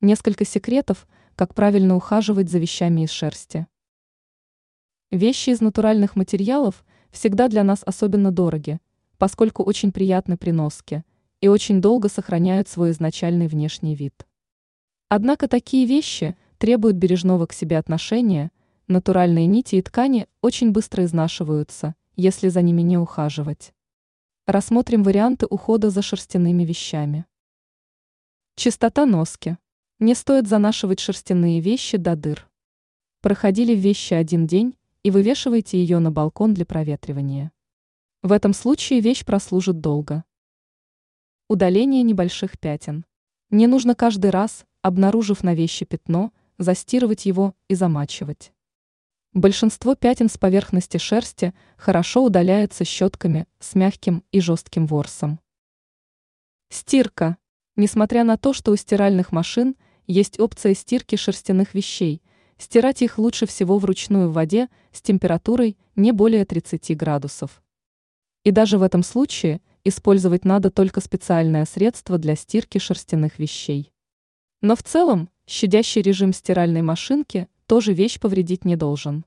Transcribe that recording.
Несколько секретов, как правильно ухаживать за вещами из шерсти. Вещи из натуральных материалов всегда для нас особенно дороги, поскольку очень приятны при носке и очень долго сохраняют свой изначальный внешний вид. Однако такие вещи требуют бережного к себе отношения, натуральные нити и ткани очень быстро изнашиваются, если за ними не ухаживать. Рассмотрим варианты ухода за шерстяными вещами. Чистота носки. Не стоит занашивать шерстяные вещи до дыр. Проходили вещи один день и вывешивайте ее на балкон для проветривания. В этом случае вещь прослужит долго. Удаление небольших пятен. Не нужно каждый раз, обнаружив на вещи пятно, застирывать его и замачивать. Большинство пятен с поверхности шерсти хорошо удаляется щетками с мягким и жестким ворсом. Стирка. Несмотря на то, что у стиральных машин есть опция стирки шерстяных вещей, стирать их лучше всего вручную в воде с температурой не более 30 градусов. И даже в этом случае использовать надо только специальное средство для стирки шерстяных вещей. Но в целом, щадящий режим стиральной машинки тоже вещь повредить не должен.